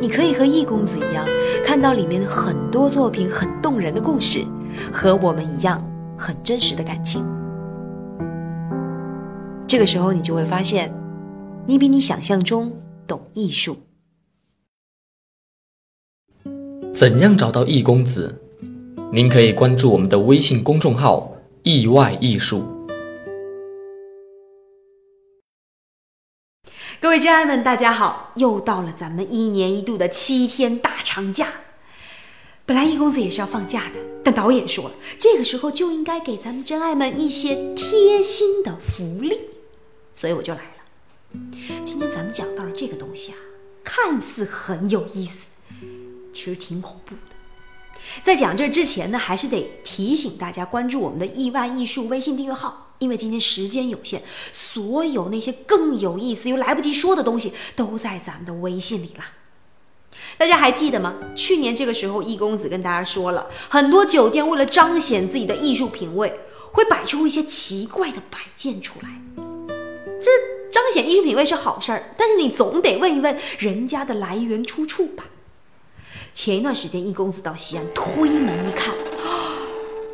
你可以和易公子一样，看到里面很多作品很动人的故事，和我们一样很真实的感情。这个时候，你就会发现，你比你想象中懂艺术。怎样找到易公子？您可以关注我们的微信公众号“意外艺术”。各位真爱们，大家好！又到了咱们一年一度的七天大长假。本来易公子也是要放假的，但导演说了，这个时候就应该给咱们真爱们一些贴心的福利，所以我就来了。今天咱们讲到了这个东西啊，看似很有意思。其实挺恐怖的。在讲这之前呢，还是得提醒大家关注我们的亿万艺术微信订阅号，因为今天时间有限，所有那些更有意思又来不及说的东西都在咱们的微信里了。大家还记得吗？去年这个时候，易公子跟大家说了很多酒店为了彰显自己的艺术品味，会摆出一些奇怪的摆件出来。这彰显艺术品味是好事儿，但是你总得问一问人家的来源出处吧。前一段时间，易公子到西安推门一看，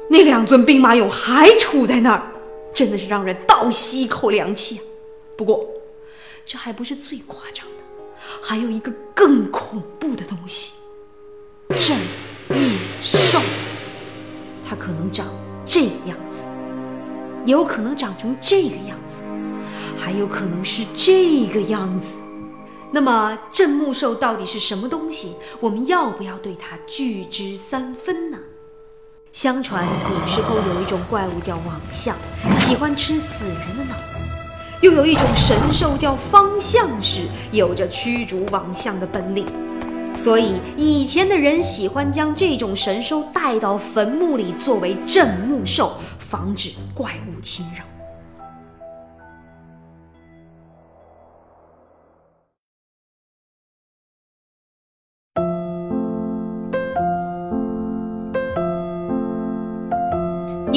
那两尊兵马俑还杵在那儿，真的是让人倒吸一口凉气啊！不过，这还不是最夸张的，还有一个更恐怖的东西——镇墓兽。它可能长这个样子，也有可能长成这个样子，还有可能是这个样子。那么镇墓兽到底是什么东西？我们要不要对它拒之三分呢？相传古时候有一种怪物叫王相，喜欢吃死人的脑子；又有一种神兽叫方相氏，有着驱逐王相的本领。所以以前的人喜欢将这种神兽带到坟墓里作为镇墓兽，防止怪物侵扰。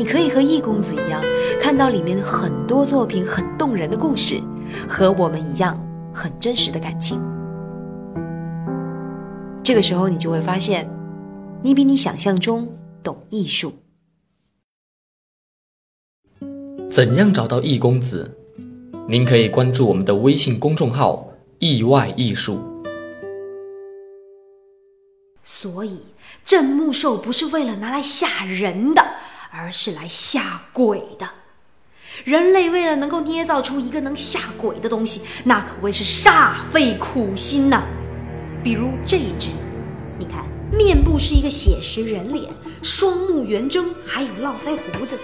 你可以和易公子一样，看到里面很多作品很动人的故事，和我们一样很真实的感情。这个时候，你就会发现，你比你想象中懂艺术。怎样找到易公子？您可以关注我们的微信公众号“意外艺术”。所以，镇墓兽不是为了拿来吓人的。而是来吓鬼的。人类为了能够捏造出一个能吓鬼的东西，那可谓是煞费苦心呐。比如这一只，你看，面部是一个写实人脸，双目圆睁，还有络腮胡子，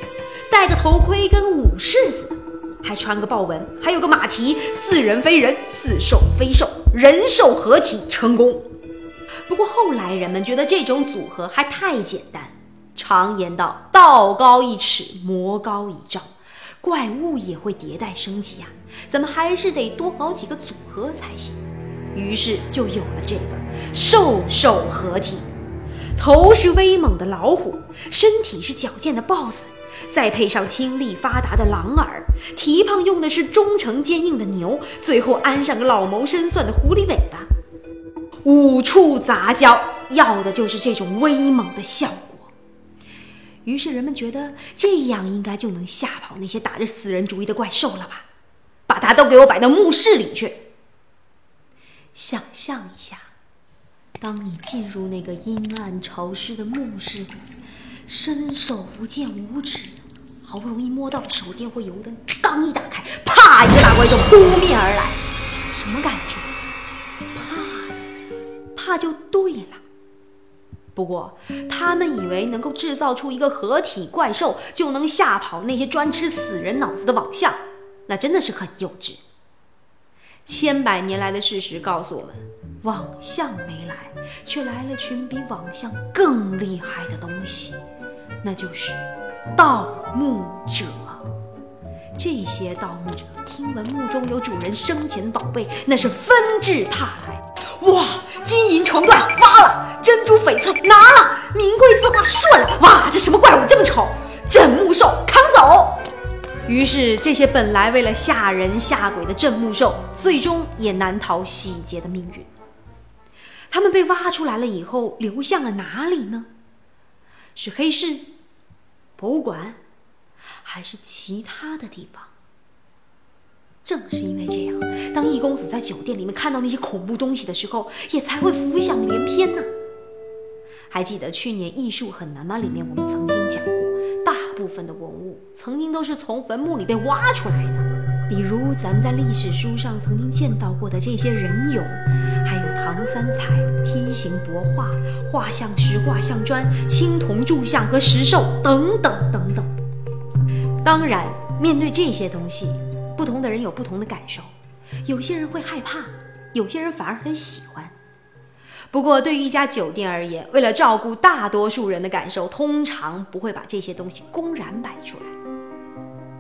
戴个头盔跟武士似的，还穿个豹纹，还有个马蹄，似人非人，似兽非兽，人兽合体成功。不过后来人们觉得这种组合还太简单。常言道：“道高一尺，魔高一丈。”怪物也会迭代升级啊，咱们还是得多搞几个组合才行。于是就有了这个兽兽合体，头是威猛的老虎，身体是矫健的 BOSS，再配上听力发达的狼耳，蹄膀用的是忠诚坚硬的牛，最后安上个老谋深算的狐狸尾巴，五处杂交，要的就是这种威猛的效果。于是人们觉得这样应该就能吓跑那些打着死人主意的怪兽了吧？把它都给我摆到墓室里去。想象一下，当你进入那个阴暗潮湿的墓室里，伸手不见五指，好不容易摸到了手电或油灯，刚一打开，啪，一个大怪兽扑面而来。什么感觉？怕，怕就对了。不过，他们以为能够制造出一个合体怪兽，就能吓跑那些专吃死人脑子的网象，那真的是很幼稚。千百年来的事实告诉我们，网象没来，却来了群比网象更厉害的东西，那就是盗墓者。这些盗墓者听闻墓中有主人生前宝贝，那是纷至沓来。哇，金银绸缎挖了，珍珠翡翠拿了，名贵字画顺了。哇，这什么怪物这么丑？镇墓兽扛走。于是，这些本来为了吓人吓鬼的镇墓兽，最终也难逃洗劫的命运。他们被挖出来了以后，流向了哪里呢？是黑市、博物馆，还是其他的地方？正是因为这样，当易公子在酒店里面看到那些恐怖东西的时候，也才会浮想联翩呢。还记得去年《艺术很难吗》里面我们曾经讲过，大部分的文物曾经都是从坟墓里被挖出来的，比如咱们在历史书上曾经见到过的这些人俑，还有唐三彩、梯形帛画、画像石、画像砖、青铜铸像和石兽等等等等。当然，面对这些东西。不同的人有不同的感受，有些人会害怕，有些人反而很喜欢。不过，对于一家酒店而言，为了照顾大多数人的感受，通常不会把这些东西公然摆出来。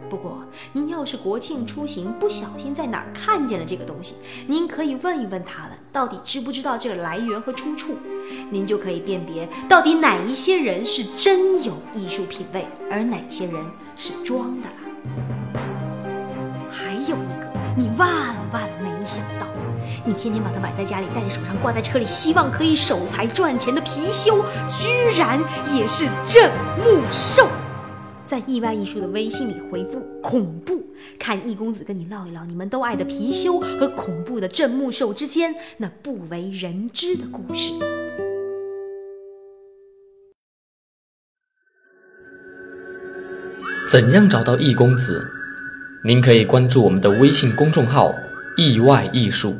不过，您要是国庆出行不小心在哪儿看见了这个东西，您可以问一问他们，到底知不知道这个来源和出处，您就可以辨别到底哪一些人是真有艺术品味，而哪些人是装的了。万万没想到，你天天把它摆在家里，戴在手上，挂在车里，希望可以守财赚钱的貔貅，居然也是镇墓兽。在意外艺术的微信里回复“恐怖”，看易公子跟你唠一唠你们都爱的貔貅和恐怖的镇墓兽之间那不为人知的故事。怎样找到易公子？您可以关注我们的微信公众号“意外艺术”。